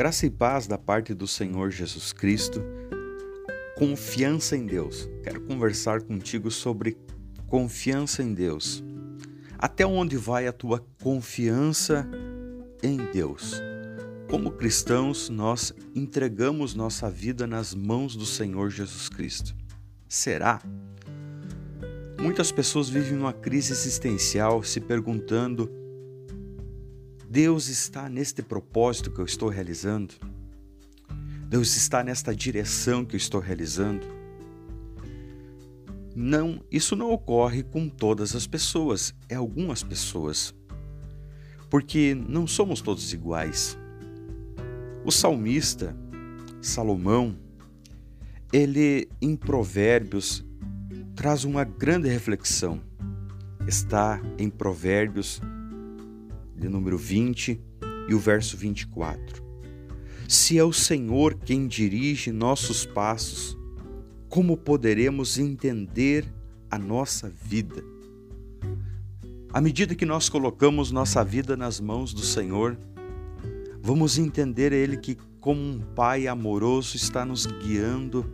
Graça e paz da parte do Senhor Jesus Cristo. Confiança em Deus. Quero conversar contigo sobre confiança em Deus. Até onde vai a tua confiança em Deus? Como cristãos, nós entregamos nossa vida nas mãos do Senhor Jesus Cristo. Será? Muitas pessoas vivem uma crise existencial se perguntando Deus está neste propósito que eu estou realizando? Deus está nesta direção que eu estou realizando? Não, isso não ocorre com todas as pessoas, é algumas pessoas. Porque não somos todos iguais. O salmista, Salomão, ele em Provérbios traz uma grande reflexão. Está em Provérbios de número 20 e o verso 24. Se é o Senhor quem dirige nossos passos, como poderemos entender a nossa vida? À medida que nós colocamos nossa vida nas mãos do Senhor, vamos entender Ele que, como um Pai amoroso, está nos guiando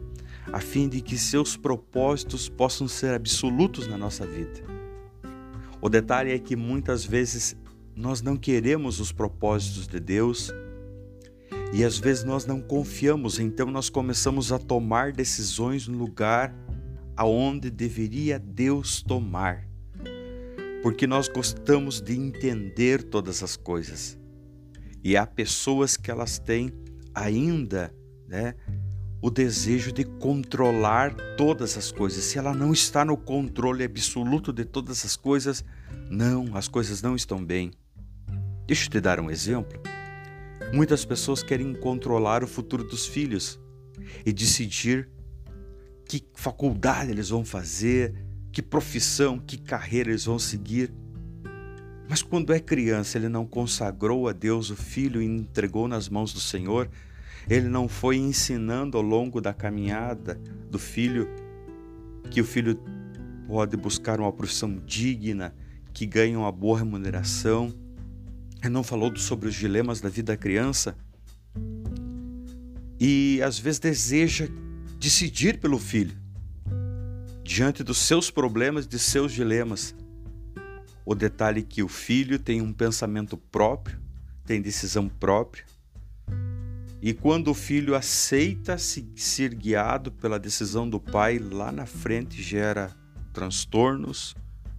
a fim de que seus propósitos possam ser absolutos na nossa vida. O detalhe é que muitas vezes nós não queremos os propósitos de Deus e às vezes nós não confiamos, então nós começamos a tomar decisões no lugar aonde deveria Deus tomar. Porque nós gostamos de entender todas as coisas. E há pessoas que elas têm ainda, né, o desejo de controlar todas as coisas. Se ela não está no controle absoluto de todas as coisas, não, as coisas não estão bem. Deixa eu te dar um exemplo. Muitas pessoas querem controlar o futuro dos filhos e decidir que faculdade eles vão fazer, que profissão, que carreira eles vão seguir. Mas quando é criança, ele não consagrou a Deus o filho e entregou nas mãos do Senhor, ele não foi ensinando ao longo da caminhada do filho que o filho pode buscar uma profissão digna, que ganhe uma boa remuneração não falou sobre os dilemas da vida da criança e às vezes deseja decidir pelo filho diante dos seus problemas, de seus dilemas. O detalhe é que o filho tem um pensamento próprio, tem decisão própria. E quando o filho aceita se ser guiado pela decisão do pai, lá na frente gera transtornos,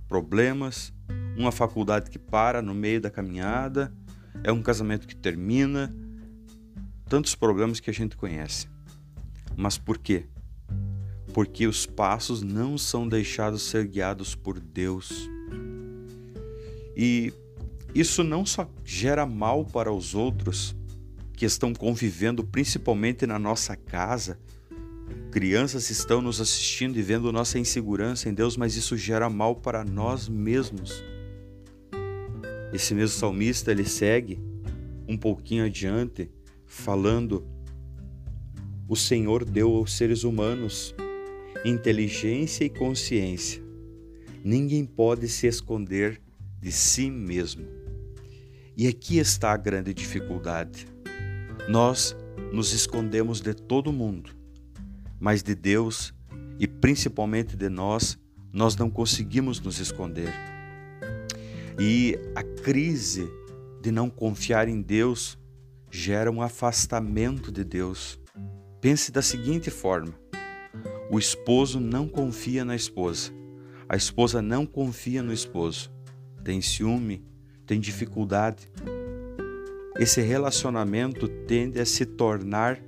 problemas, uma faculdade que para no meio da caminhada, é um casamento que termina, tantos problemas que a gente conhece. Mas por quê? Porque os passos não são deixados ser guiados por Deus. E isso não só gera mal para os outros que estão convivendo principalmente na nossa casa, crianças estão nos assistindo e vendo nossa insegurança em Deus, mas isso gera mal para nós mesmos. Esse mesmo salmista ele segue um pouquinho adiante falando: O Senhor deu aos seres humanos inteligência e consciência. Ninguém pode se esconder de si mesmo. E aqui está a grande dificuldade. Nós nos escondemos de todo mundo, mas de Deus e principalmente de nós, nós não conseguimos nos esconder. E a crise de não confiar em Deus gera um afastamento de Deus. Pense da seguinte forma: o esposo não confia na esposa, a esposa não confia no esposo, tem ciúme, tem dificuldade. Esse relacionamento tende a se tornar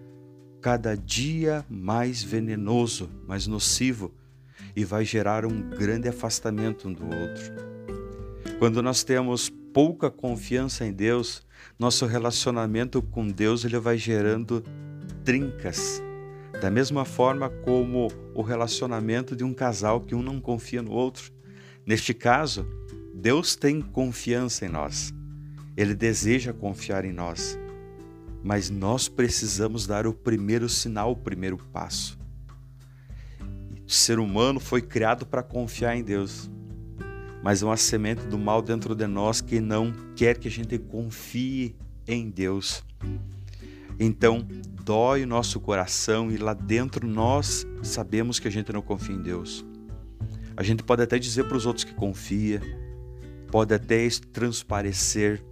cada dia mais venenoso, mais nocivo e vai gerar um grande afastamento um do outro. Quando nós temos pouca confiança em Deus, nosso relacionamento com Deus ele vai gerando trincas. Da mesma forma como o relacionamento de um casal que um não confia no outro. Neste caso, Deus tem confiança em nós. Ele deseja confiar em nós. Mas nós precisamos dar o primeiro sinal, o primeiro passo. O ser humano foi criado para confiar em Deus mas é uma semente do mal dentro de nós que não quer que a gente confie em Deus. Então, dói o nosso coração e lá dentro nós sabemos que a gente não confia em Deus. A gente pode até dizer para os outros que confia, pode até transparecer,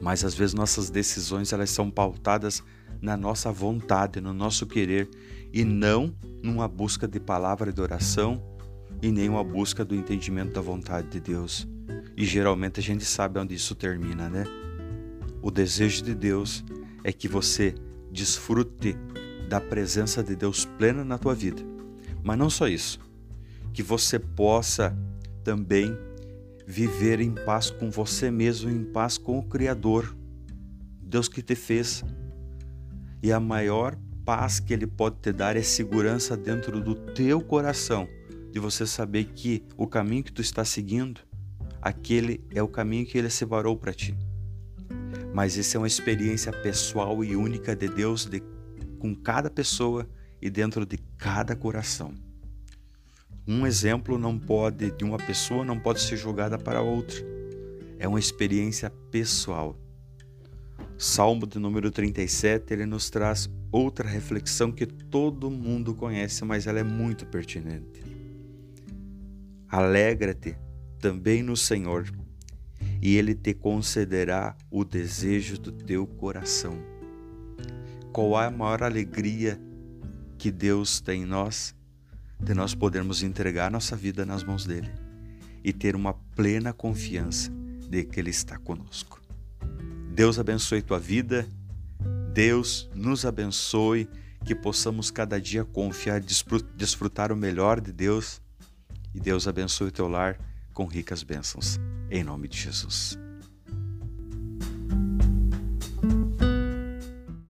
mas às vezes nossas decisões elas são pautadas na nossa vontade, no nosso querer e não numa busca de palavra de oração e nem uma busca do entendimento da vontade de Deus. E geralmente a gente sabe onde isso termina, né? O desejo de Deus é que você desfrute da presença de Deus plena na tua vida. Mas não só isso, que você possa também viver em paz com você mesmo, em paz com o Criador, Deus que te fez. E a maior paz que Ele pode te dar é segurança dentro do teu coração, de você saber que o caminho que tu está seguindo, aquele é o caminho que Ele separou para ti mas isso é uma experiência pessoal e única de Deus de, com cada pessoa e dentro de cada coração. Um exemplo não pode de uma pessoa não pode ser jogada para outra. É uma experiência pessoal. Salmo de número 37, ele nos traz outra reflexão que todo mundo conhece, mas ela é muito pertinente. Alegra-te também no Senhor, e ele te concederá o desejo do teu coração. Qual é a maior alegria que Deus tem em nós? De nós podermos entregar nossa vida nas mãos dele e ter uma plena confiança de que ele está conosco. Deus abençoe tua vida, Deus nos abençoe, que possamos cada dia confiar, desfrutar o melhor de Deus e Deus abençoe o teu lar com ricas bênçãos. Em nome de Jesus.